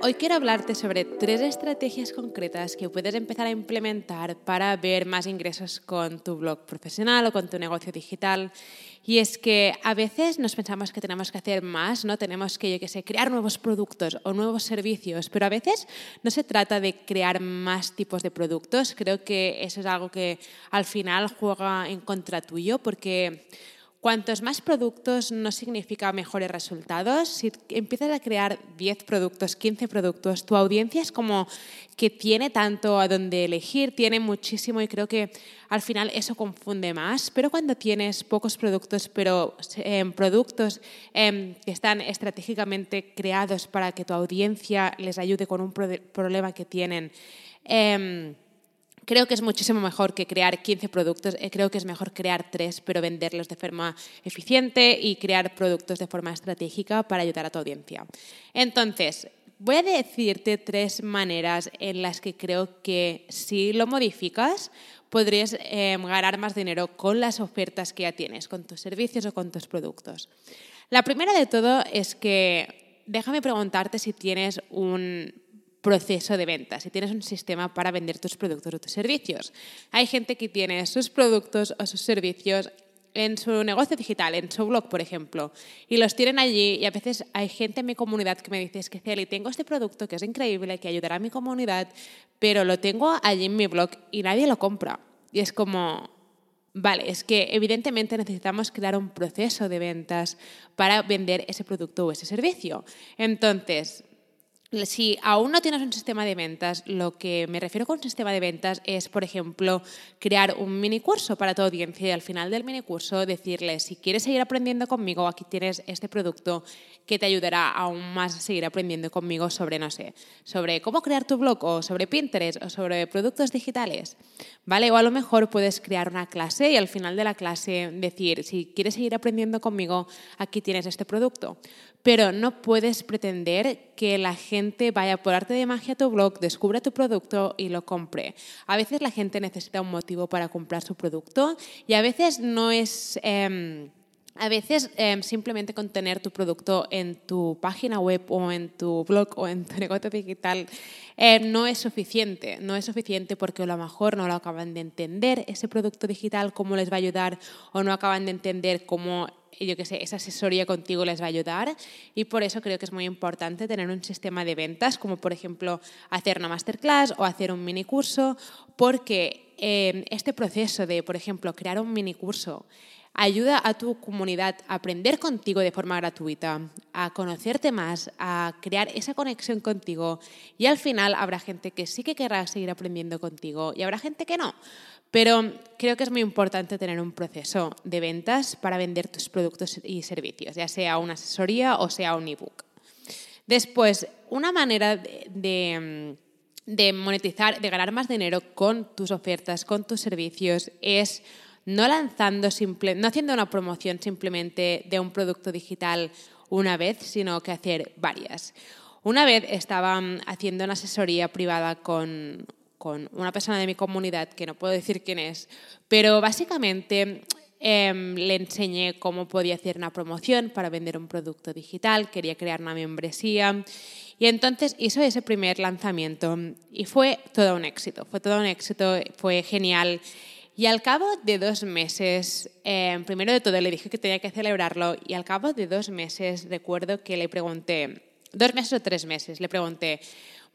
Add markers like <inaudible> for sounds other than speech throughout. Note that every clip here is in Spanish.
Hoy quiero hablarte sobre tres estrategias concretas que puedes empezar a implementar para ver más ingresos con tu blog profesional o con tu negocio digital. Y es que a veces nos pensamos que tenemos que hacer más, ¿no? Tenemos que, yo qué sé, crear nuevos productos o nuevos servicios, pero a veces no se trata de crear más tipos de productos. Creo que eso es algo que al final juega en contra tuyo porque Cuantos más productos no significa mejores resultados. Si empiezas a crear 10 productos, 15 productos, tu audiencia es como que tiene tanto a donde elegir, tiene muchísimo y creo que al final eso confunde más. Pero cuando tienes pocos productos, pero em, productos em, que están estratégicamente creados para que tu audiencia les ayude con un problema que tienen, em, Creo que es muchísimo mejor que crear 15 productos, eh, creo que es mejor crear tres, pero venderlos de forma eficiente y crear productos de forma estratégica para ayudar a tu audiencia. Entonces, voy a decirte tres maneras en las que creo que si lo modificas, podrías em, ganar más dinero con las ofertas que ya tienes, con tus servicios o con tus productos. La primera de todo es que déjame preguntarte si tienes un proceso de venta, si tienes un sistema para vender tus productos o tus servicios. Hay gente que tiene sus productos o sus servicios en su negocio digital, en su blog, por ejemplo, y los tienen allí y a veces hay gente en mi comunidad que me dice, es que Celi, tengo este producto que es increíble, que ayudará a mi comunidad, pero lo tengo allí en mi blog y nadie lo compra. Y es como, vale, es que evidentemente necesitamos crear un proceso de ventas para vender ese producto o ese servicio. Entonces, si aún no tienes un sistema de ventas, lo que me refiero con sistema de ventas es, por ejemplo, crear un mini curso para tu audiencia y al final del mini curso decirles, si quieres seguir aprendiendo conmigo, aquí tienes este producto que te ayudará aún más a seguir aprendiendo conmigo sobre, no sé, sobre cómo crear tu blog o sobre Pinterest o sobre productos digitales. ¿Vale? O a lo mejor puedes crear una clase y al final de la clase decir, si quieres seguir aprendiendo conmigo, aquí tienes este producto. Pero no puedes pretender que la gente vaya por arte de magia a tu blog, descubra tu producto y lo compre. A veces la gente necesita un motivo para comprar su producto y a veces no es... Em, a veces em, simplemente con tener tu producto en tu página web o en tu blog o en tu <laughs> negocio digital em, no es suficiente. No es suficiente porque a lo mejor no lo acaban de entender ese producto digital, cómo les va a ayudar o no acaban de entender cómo yo esa asesoría contigo les va a ayudar. Y por eso creo que es muy importante tener un sistema de ventas, como por ejemplo hacer una masterclass o hacer un mini curso, porque em, este proceso de, por ejemplo, crear un mini curso ayuda a tu comunidad a aprender contigo de forma gratuita, a conocerte más, a crear esa conexión contigo y al final habrá gente que sí que querrá seguir aprendiendo contigo y habrá gente que no. Pero creo que es muy importante tener un proceso de ventas para vender tus productos y servicios, ya sea una asesoría o sea un ebook. Después, una manera de, de monetizar, de ganar más dinero con tus ofertas, con tus servicios, es no lanzando simple, no haciendo una promoción simplemente de un producto digital una vez, sino que hacer varias. Una vez estaba mm, haciendo una asesoría privada con, con una persona de mi comunidad, que no puedo decir quién es, pero básicamente em, le enseñé cómo podía hacer una promoción para vender un producto digital, quería crear una membresía y entonces hizo ese primer lanzamiento y fue todo un éxito, fue todo un éxito, fue genial. Y al cabo de dos meses, eh, primero de todo le dije que tenía que celebrarlo y al cabo de dos meses recuerdo que le pregunté, dos meses o tres meses, le pregunté,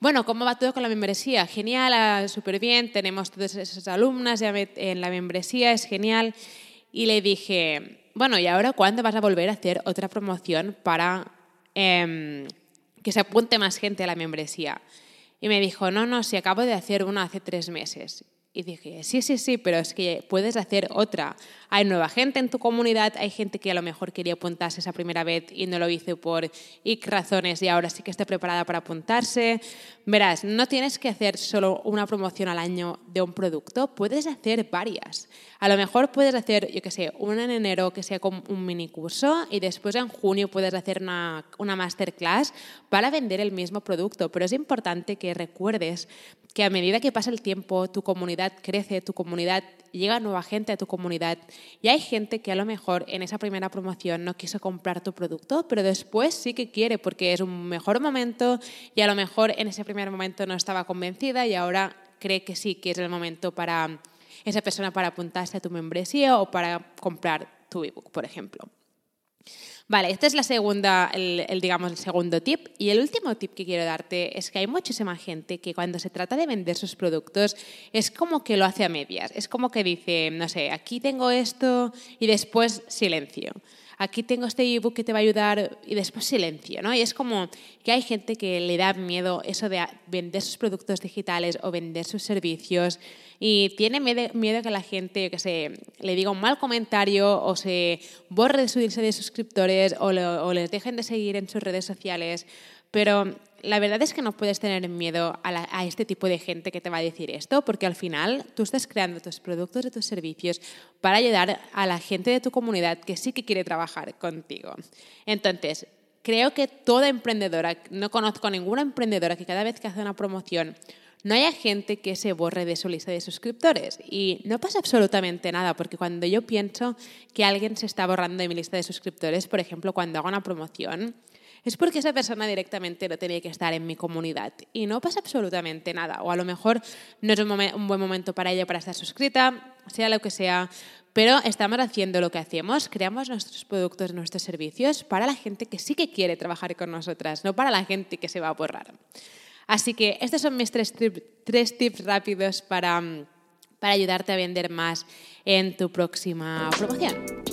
bueno, ¿cómo va todo con la membresía? Genial, ah, súper bien, tenemos todas esas alumnas en la membresía, es genial. Y le dije, bueno, ¿y ahora cuándo vas a volver a hacer otra promoción para em, que se apunte más gente a la membresía? Y me dijo, no, no, si acabo de hacer una hace tres meses. Y dije, sí, sí, sí, pero es que puedes hacer otra. Hay nueva gente en tu comunidad, hay gente que a lo mejor quería apuntarse esa primera vez y no lo hizo por X razones y ahora sí que está preparada para apuntarse. Verás, no tienes que hacer solo una promoción al año de un producto, puedes hacer varias. A lo mejor puedes hacer, yo qué sé, una en enero que sea como un mini curso y después en junio puedes hacer una, una masterclass para vender el mismo producto. Pero es importante que recuerdes que a medida que pasa el tiempo, tu comunidad crece, tu comunidad llega nueva gente a tu comunidad y hay gente que a lo mejor en esa primera promoción no quiso comprar tu producto, pero después sí que quiere porque es un mejor momento y a lo mejor en ese primer momento no estaba convencida y ahora cree que sí, que es el momento para esa persona para apuntarse a tu membresía o para comprar tu ebook, por ejemplo. Vale, este es la segunda, el, digamos, el segundo tip. Y el último tip que quiero darte es que hay muchísima gente que cuando se trata de vender sus productos es como que lo hace a medias. Es como que dice, no sé, aquí tengo esto y después silencio aquí tengo este ebook que te va a ayudar y después silencio, ¿no? Y es como que hay gente que le da miedo eso de vender sus productos digitales o vender sus servicios y tiene miedo que la gente, que se le diga un mal comentario o se borre de su lista de suscriptores o, o les dejen de seguir en sus redes sociales pero la verdad es que no puedes tener miedo a, este tipo de gente que te va a decir esto, porque al final tú estás creando tus productos y tus servicios para ayudar a la gente de tu comunidad que sí que quiere trabajar contigo. Entonces, creo que toda emprendedora, no conozco ninguna emprendedora que cada vez que hace una promoción no haya gente que se borre de su lista de suscriptores. Y no pasa absolutamente nada, porque cuando yo pienso que alguien se está borrando de mi lista de suscriptores, por ejemplo, cuando hago una promoción, es porque esa persona directamente no tenía que estar en mi comunidad y no pasa absolutamente nada. O a lo mejor no es un, buen momento para ella para estar suscrita, sea lo que sea, pero estamos haciendo lo que hacemos, creamos nuestros productos, nuestros servicios para la gente que sí que quiere trabajar con nosotras, no para la gente que se va a borrar. Así que estos son mis tres, tres tips rápidos para, para ayudarte a vender más en tu próxima promoción.